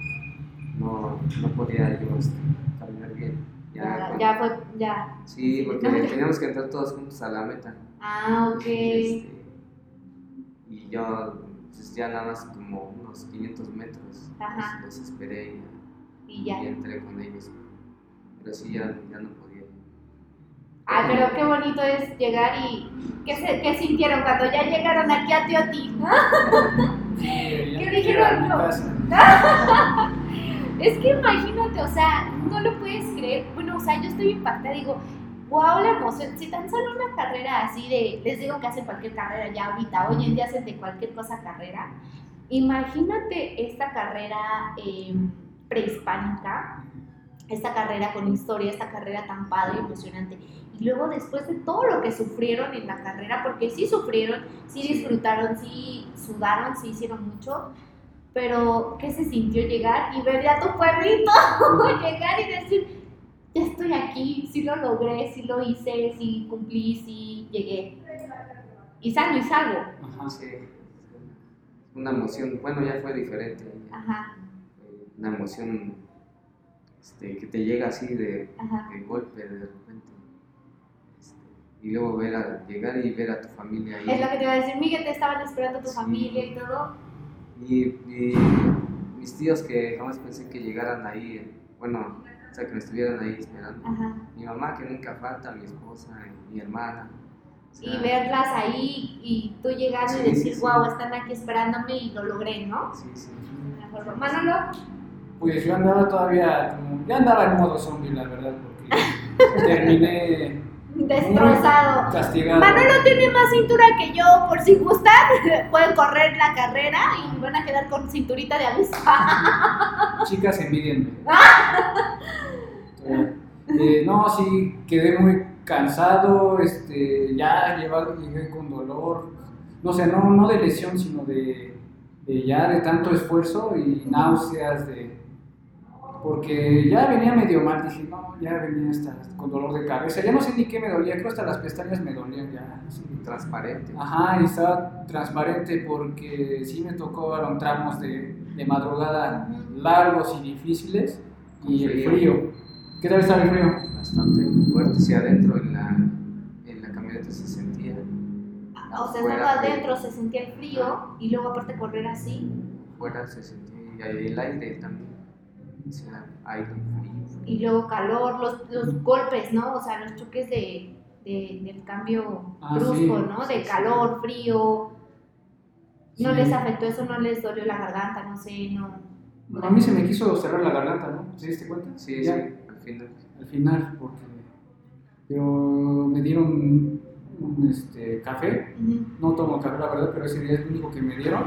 no, no podía yo este, caminar bien. Ya, ya, fue, ya. Sí, porque teníamos que entrar todos juntos a la meta. Ah, ok. Y, este, y yo, pues ya nada más como unos 500 metros, Ajá. Los, esperé y, ya. y entré con ellos. Pero sí, ya, ya no podía. Ay, pero qué bonito es llegar y. ¿Qué, se, qué sintieron cuando ya llegaron aquí a Teoti? ¿Qué dijeron? es que imagínate, o sea, no lo puedes creer. Bueno, o sea, yo estoy impactada, digo, wow, la emoción. Si tan solo una carrera así de, les digo que hacen cualquier carrera ya ahorita, hoy en día hacen de cualquier cosa carrera. Imagínate esta carrera eh, prehispánica, esta carrera con historia, esta carrera tan padre, emocionante. Y luego después de todo lo que sufrieron en la carrera, porque sí sufrieron, sí disfrutaron, sí sudaron, sí hicieron mucho, pero ¿qué se sintió llegar y ver a tu pueblito? llegar y decir, ya estoy aquí, sí lo logré, sí lo hice, sí cumplí, sí llegué. Y salgo y salgo. Ajá, sí. Una emoción, bueno, ya fue diferente. Ajá. Una emoción este, que te llega así de, de golpe, de repente y luego ver a, llegar y ver a tu familia ahí. Es lo que te iba a decir, Miguel, te estaban esperando tu familia y todo. Y, mis tíos que jamás pensé que llegaran ahí, bueno, o sea, que me estuvieran ahí esperando. Mi mamá que nunca falta, mi esposa, mi hermana. y verlas ahí y tú llegando y decir, wow, están aquí esperándome y lo logré, ¿no? Sí, sí. Manolo. Pues yo andaba todavía, como, ya andaba en modo zombie, la verdad, porque terminé destrozado. Castigado. Manolo tiene más cintura que yo, por si gustan, pueden correr la carrera y van a quedar con cinturita de avispa. Chicas, envidienme. eh, no, sí, quedé muy cansado, este, ya llegué con dolor, no sé, no, no de lesión, sino de, de ya de tanto esfuerzo y náuseas, de porque ya venía medio mal, dije, no, ya venía hasta con dolor de cabeza, ya no sé ni qué me dolía, creo que hasta las pestañas me dolían ya. Transparente. Ajá, y estaba transparente porque sí me tocó tramos de, de madrugada largos y difíciles y el frío. ¿Qué tal estaba el frío? Bastante fuerte, sí, adentro en la, en la camioneta se sentía. O sea, estando adentro se sentía el frío y luego aparte correr así. Fuera se sentía el aire también y luego calor, los, los golpes, ¿no? O sea, los choques de, de del cambio ah, brusco, ¿no? De calor, frío. ¿No les afectó eso? ¿No les dolió la garganta? No sé, no. a mí se me quiso cerrar la garganta, ¿no? ¿Se diste cuenta? Sí, sí, al final. Al final, porque. Pero me dieron un este, café. No tomo café, la verdad, pero ese día es el único que me dieron.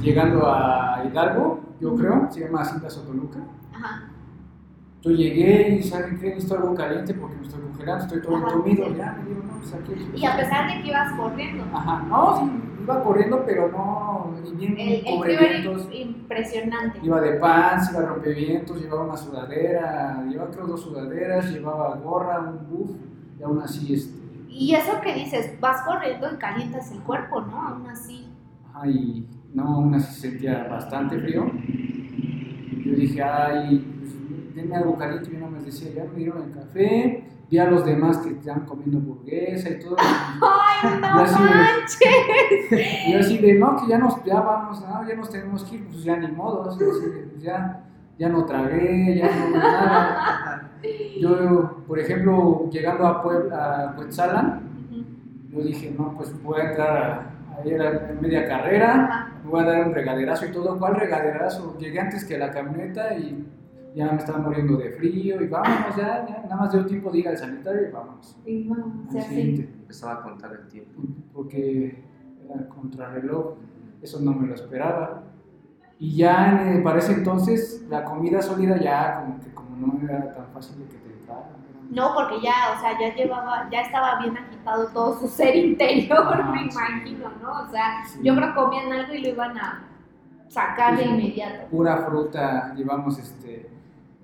Llegando a Hidalgo, yo creo, se llama Cinta Sotoluca. Ajá. Yo llegué y saben que necesito algo caliente porque me estoy congelando, estoy todo entumido, ya me dieron, no, pues. Y a pesar de que ibas corriendo. Ajá, no, sí, iba corriendo, pero no, bien el, el impresionante. Iba de pants, iba rompevientos, llevaba una sudadera, llevaba creo dos sudaderas, llevaba gorra, un buff, y aún así este y eso que dices, vas corriendo y calientas el cuerpo, ¿no? Aún así. Ay, no, aún así sentía bastante frío. Yo dije, ay, pues, denme algo caliente. Y no me decía, ya me dieron el café. Vi a los demás que estaban comiendo hamburguesa y todo. ¡Ay, no y manches! y así de, no, que ya nos, ya vamos, ya nos tenemos que ir, pues ya ni modo. Así de, pues ya, ya no tragué, ya no nada. Yo, por ejemplo, llegando a, Puebla, a yo dije, no, pues voy a entrar a, ir a media carrera, me voy a dar un regaderazo y todo. ¿Cuál regaderazo? Llegué antes que la camioneta y ya me estaba muriendo de frío y vámonos ya, ya nada más dio tiempo de ir al sanitario y vámonos. Y vamos, Empezaba a contar el tiempo. Porque era contrarreloj, eso no me lo esperaba. Y ya eh, para ese entonces la comida sólida ya como que no era tan fácil de que te entrara. No, porque ya, o sea, ya llevaba, ya estaba bien agitado todo su ser interior, me imagino, ¿no? O sea, yo creo que comían algo y lo iban a sacar de inmediato. Pura fruta, llevamos este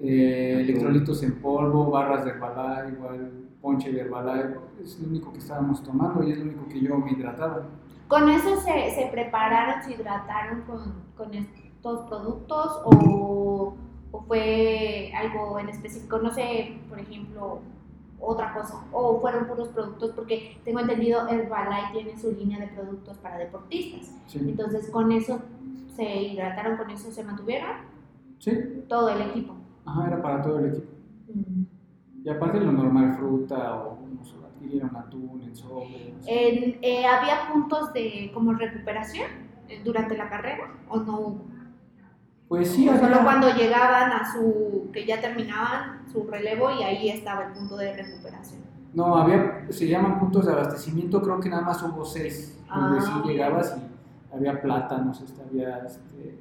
eh, electrolitos en polvo, barras de Herbalife, igual ponche de Herbalife, es lo único que estábamos tomando y es lo único que yo me hidrataba. ¿Con eso se, se prepararon, se hidrataron con, con estos productos o ¿O fue algo en específico? No sé, por ejemplo, otra cosa. ¿O fueron puros productos? Porque tengo entendido, Herbalife tiene su línea de productos para deportistas. Entonces, con eso se hidrataron, con eso se mantuvieron. Sí. Todo el equipo. Ajá, era para todo el equipo. Y aparte lo normal, fruta o no sé, adquirieron atún en. Eh, ¿Había puntos de como recuperación eh, durante la carrera o no hubo? Pues sí, solo cuando llegaban a su, que ya terminaban su relevo y ahí estaba el punto de recuperación. No, había, se llaman puntos de abastecimiento, creo que nada más hubo seis, donde sí ah, llegabas y había plátanos, este, había este,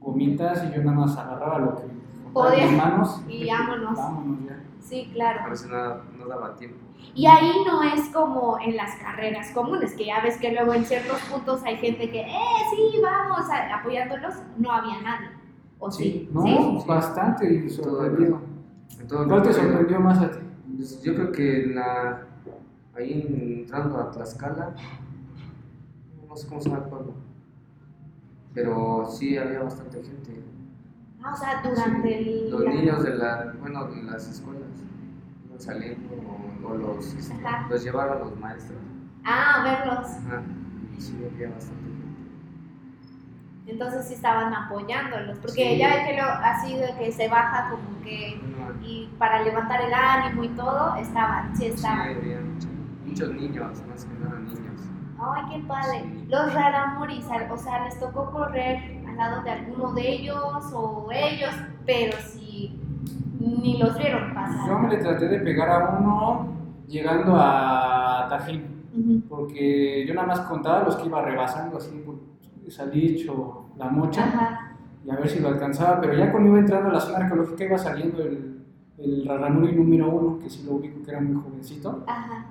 gomitas y yo nada más agarraba lo que podía manos y vámonos. vámonos ya. Sí, claro. A veces no, no daba tiempo. Y ahí no es como en las carreras comunes, que ya ves que luego en ciertos puntos hay gente que, eh, sí, vamos, apoyándolos, no había nadie. ¿O sí? No, bastante y sorprendido. ¿Cuál te sorprendió más a ti? Pues yo creo que la, ahí entrando a Tlaxcala, no sé cómo se llama el pueblo, pero sí había bastante gente. Ah, o sea, durante el... Los niños de, la, bueno, de las escuelas iban saliendo o, los, los llevaron los maestros. Ah, a verlos. Ajá. Y sí había bastante gente. Entonces sí estaban apoyándolos, porque ya ve que lo, así de que se baja como que y para levantar el ánimo y todo, estaban, sí estaban. Sí, había muchos, niños, más que nada niños. Ay, qué padre. Los raramuris, o sea, les tocó correr al lado de alguno de ellos o ellos, pero si ni los vieron pasar. Yo me le traté de pegar a uno llegando a Tajín, porque yo nada más contaba los que iba rebasando así Salich La Mocha, y a ver si lo alcanzaba, pero ya cuando iba entrando a la zona arqueológica iba saliendo el, el Raramuri número uno, que sí lo ubico que era muy jovencito,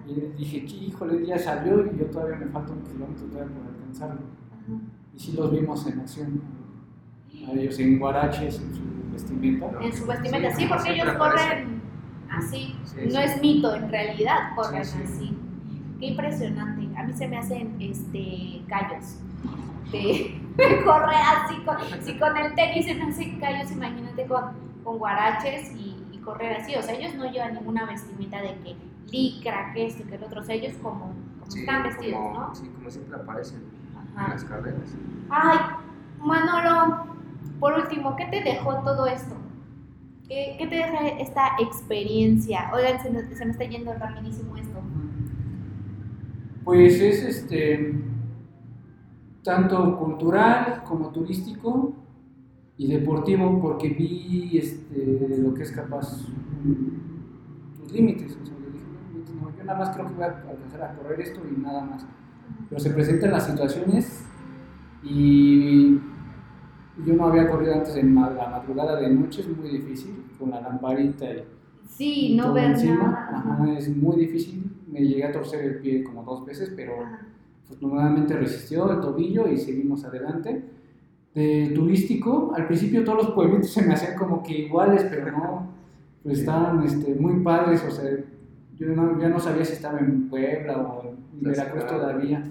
y dije, híjole, ya salió y yo todavía me falta un kilómetro todavía para alcanzarlo. Y sí los vimos en acción, a ellos en guaraches, en su vestimenta. En su vestimenta, sí, porque ellos corren así, no es mito, en realidad corren así. Qué impresionante, a mí se me hacen este, callos. De correr así, con, si con el tenis se me hacen callos, imagínate con, con guaraches y, correr así. O sea, ellos no llevan ninguna vestimenta de que licra, que esto, que el otro. O sea, ellos como, están vestidos, ¿no? Sí, como siempre aparecen en las carreras. Ay, Manolo, por último, ¿qué te dejó todo esto? ¿Qué, qué te deja esta experiencia? Oigan, se me, se me está yendo rapidísimo esto. Pues es este tanto cultural como turístico y deportivo porque vi este, lo que es capaz tus límites. O sea, yo dije, no, yo nada más creo que voy a alcanzar a correr esto y nada más. Pero se presentan las situaciones y yo no había corrido antes en la madrugada de noche, es muy difícil, con la lamparita y, sí, no ver encima. es muy difícil. Me llegué a torcer el pie como dos veces, pero afortunadamente resistió el tobillo y seguimos adelante. De turístico, al principio todos los pueblitos se me hacían como que iguales, pero no, pues estaban este, muy padres, o sea, yo no, ya no sabía si estaba en Puebla o en Veracruz todavía.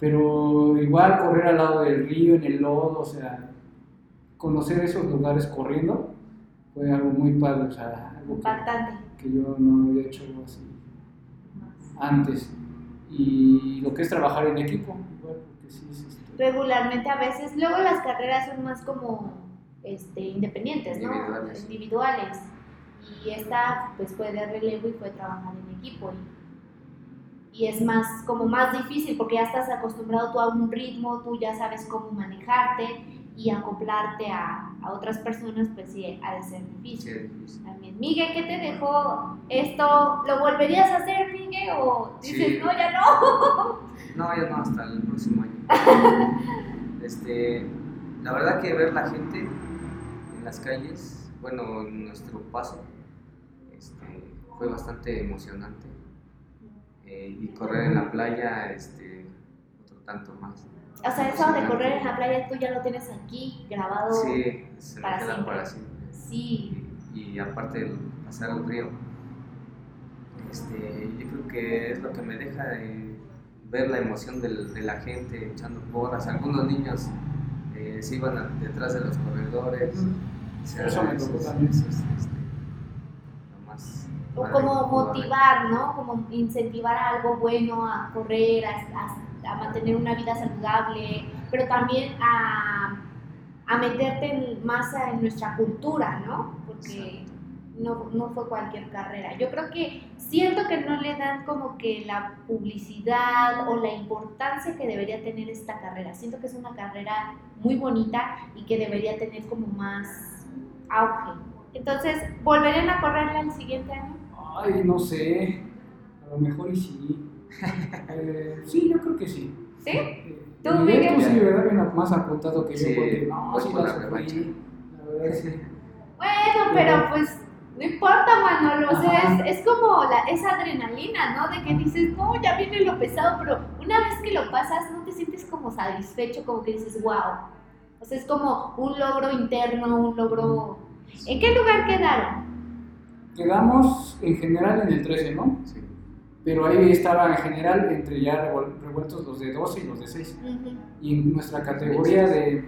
Pero igual correr al lado del río, en el lodo, o sea, conocer esos lugares corriendo fue algo muy padre, o sea, algo que, yo no había hecho así antes. Y lo que es trabajar en equipo, igual, porque sí, este, Regularmente a veces, luego las carreras son más como este, independientes, ¿no? Individuales. Individuales. Y esta pues fue de relevo y fue trabajar en equipo. Y y es más, como más difícil porque ya estás acostumbrado tú a un ritmo, tú ya sabes cómo manejarte y acoplarte a, a otras personas, pues sí, ha de ser difícil. También. Miguel, ¿qué te dejó esto? ¿Lo volverías a hacer, Miguel? ¿O dices, no, ya no? no, ya no, hasta el próximo año. este, la verdad que ver la gente en las calles, bueno, en nuestro paso, este, fue bastante emocionante eh, y correr en la playa, este, otro tanto más. O sea, eso de correr en la playa tú ya lo tienes aquí grabado. Sí, se para siempre. Sí. Y, aparte de pasar el río. Este, yo creo que es lo que me deja de ver la emoción de la gente echando porras. Algunos niños eh, se iban detrás de los corredores. Eso me tocó también. Eso es, este, lo más O para como motivar, ¿no? Como incentivar a algo bueno, a correr, a, a- a mantener una vida saludable, pero también a, a meterte más en nuestra cultura, ¿no? Porque no, no fue cualquier carrera. Yo creo que siento que no le dan como que la publicidad o la importancia que debería tener esta carrera. Siento que es una carrera muy bonita y que debería tener como más auge. Entonces, ¿volverán a correrla el siguiente año? Ay, no sé. A lo mejor y sí. Eh, sí, yo creo que sí. ¿Sí? Eh, ¿Tú, Miguel, Miguel? tú sí, ¿verdad? Bien más apuntado que yo, Sí, porque no, voy sí por la la sufrí. revancha. La verdad, sí. Bueno, pero pues no importa, Manolo. O sea, es, es como la, esa adrenalina, ¿no? De que dices, no, ya viene lo pesado, pero una vez que lo pasas, no te sientes como satisfecho, como que dices, wow. O sea, es como un logro interno, un logro. ¿En qué lugar quedaron? Quedamos en general en el 13, ¿no? Sí. Pero ahí estaba en general entre ya revueltos los de 12 y los de 6. Y en nuestra categoría de,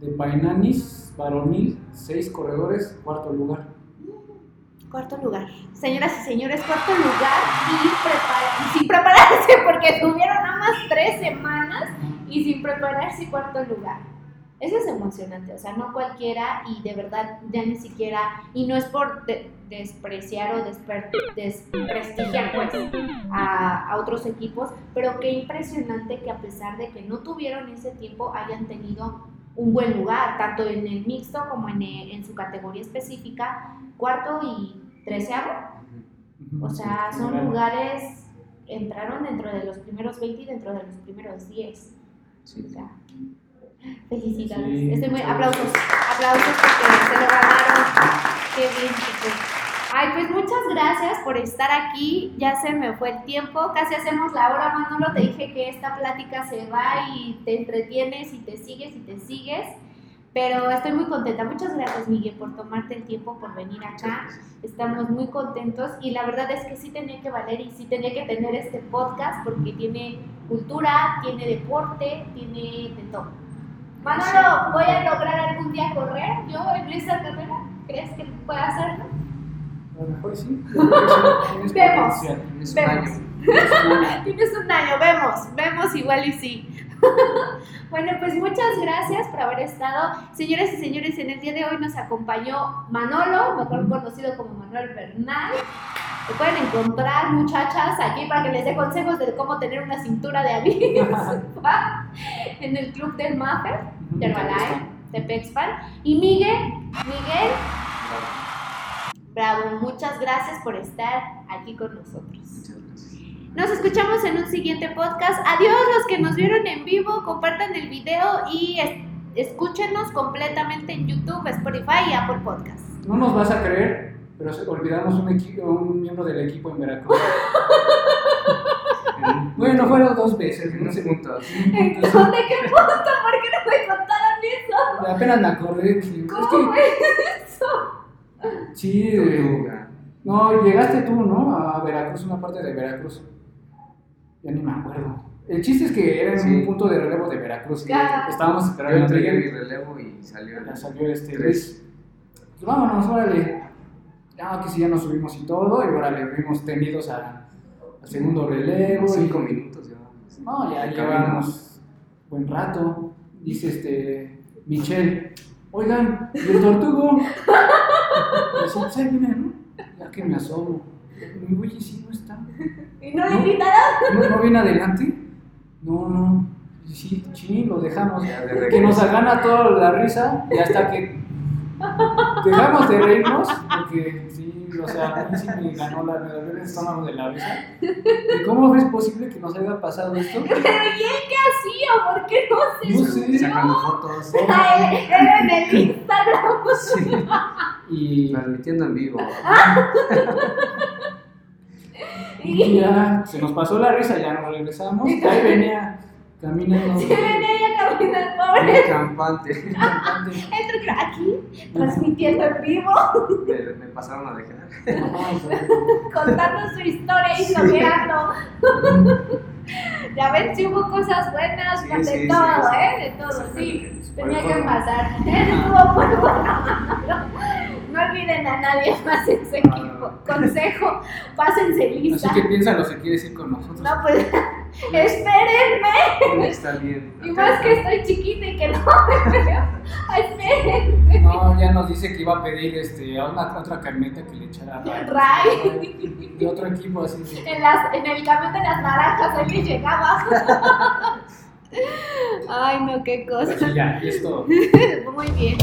de Painanis, varonil, 6 corredores, cuarto lugar. Cuarto lugar. Señoras y señores, cuarto lugar y prepara- sin prepararse, porque tuvieron nada más tres semanas y sin prepararse cuarto lugar. Eso es emocionante, o sea, no cualquiera y de verdad ya ni siquiera, y no es por de- despreciar o desper- desprestigiar pues a, a otros equipos, pero qué impresionante que a pesar de que no tuvieron ese tiempo hayan tenido un buen lugar, tanto en el mixto como en, el- en su categoría específica, cuarto y treceavo. O sea, son lugares, entraron dentro de los primeros 20 y dentro de los primeros 10. Sí. O sea, felicidades. Sí, Estoy muy, aplausos, aplausos porque se lo ganaron. Qué bien, chicos. Ay, pues muchas gracias por estar aquí. Ya se me fue el tiempo. Casi hacemos la hora, Manolo. Te dije que esta plática se va y te entretienes y te sigues y te sigues. Pero estoy muy contenta. Muchas gracias, Miguel, por tomarte el tiempo, por venir acá. Estamos muy contentos y la verdad es que sí tenía que valer y sí tenía que tener este podcast porque tiene cultura, tiene deporte, tiene de todo. Manolo, ¿voy a lograr algún día correr yo en esa carrera? ¿Crees que pueda hacerlo? A lo mejor sí. tienes Vemos. un Vemos. año. Tienes un año, vemos, vemos igual y sí. bueno, pues muchas gracias por haber estado. Señoras y señores, en el día de hoy nos acompañó Manolo, mejor conocido como Manuel Bernal. Lo pueden encontrar, muchachas, aquí para que les dé consejos de cómo tener una cintura de avispa en el club del Maffer, Herbalife, de Pexpan. Y Miguel, Miguel, bravo, muchas gracias por estar aquí con nosotros. Muchas gracias. Nos escuchamos en un siguiente podcast. Adiós los que nos vieron en vivo, compartan el video y es- escúchenos completamente en YouTube, Spotify y Apple Podcast. No nos vas a creer, pero olvidamos un, un miembro del equipo en Veracruz. Bueno, fueron dos veces. en no sé. puntos. ¿En dónde? ¿Qué punto? ¿Por qué no me contaron eso? Apenas me acordé. dije, es ¿Cómo que, fue eso? sí, eh, Tortuga. no, llegaste tú, ¿no? A Veracruz, una parte de Veracruz. Ya ni me acuerdo. El chiste es que era en Sí. un punto de relevo de Veracruz. Ya. Estábamos Yo esperando a entregué mi relevo y salió. Ya salió este. Luis. Pues vámonos, órale. Ya que sí, ya nos subimos y todo. Y órale, fuimos tendidos a- segundo relevo. Cinco y- minutos llevamos. No, ya llevamos buen rato. Dice este Michelle, oigan, ¿y el tortugo? Pues ahí viene, ¿no? Ya que me asomo. Y digo, Oye, sí, no está. ¿Y no le gritaron? ¿No, no viene adelante? No, no. Y Sí, sí, lo dejamos. Ya de Que nos gana toda la risa y hasta que dejamos de reírnos, porque sí, o sea, a mí sí me ganó la, dolió el estómago de la risa. ¿Y cómo es posible que nos haya pasado esto? Pero ¿y él qué hacía? ¿Por qué no se No sé. subió? Sacando fotos. Ah, él- Era en el Instagram. Sí. Y, Transmitiendo en vivo. y ya se nos pasó la risa, ya nos regresamos. Ahí venía caminando. Sí, venía ya vino el campante. Aquí, transmitiendo en vivo, Me, me pasaron a dejar. contando su historia y blogueando. Ya ven, si hubo cosas buenas, Sí, de sí, todo, sí, ¿eh? De todo, sí. Tenía que pasar. Estuvo muy bueno. No olviden a nadie más en su equipo. Consejo, pásense lista. Así que piénsalo si quieres ir con nosotros. No, pues, espérenme. Está bien. Y más que estoy chiquita y que no me veo. Espérenme. No, ya nos dice que iba a pedir este, a una otra camioneta que le echara Ray. De otro equipo así. En, las, en el camión de las naranjas, él le llegaba. Ay, no, qué cosa. Pues ya. Muy bien.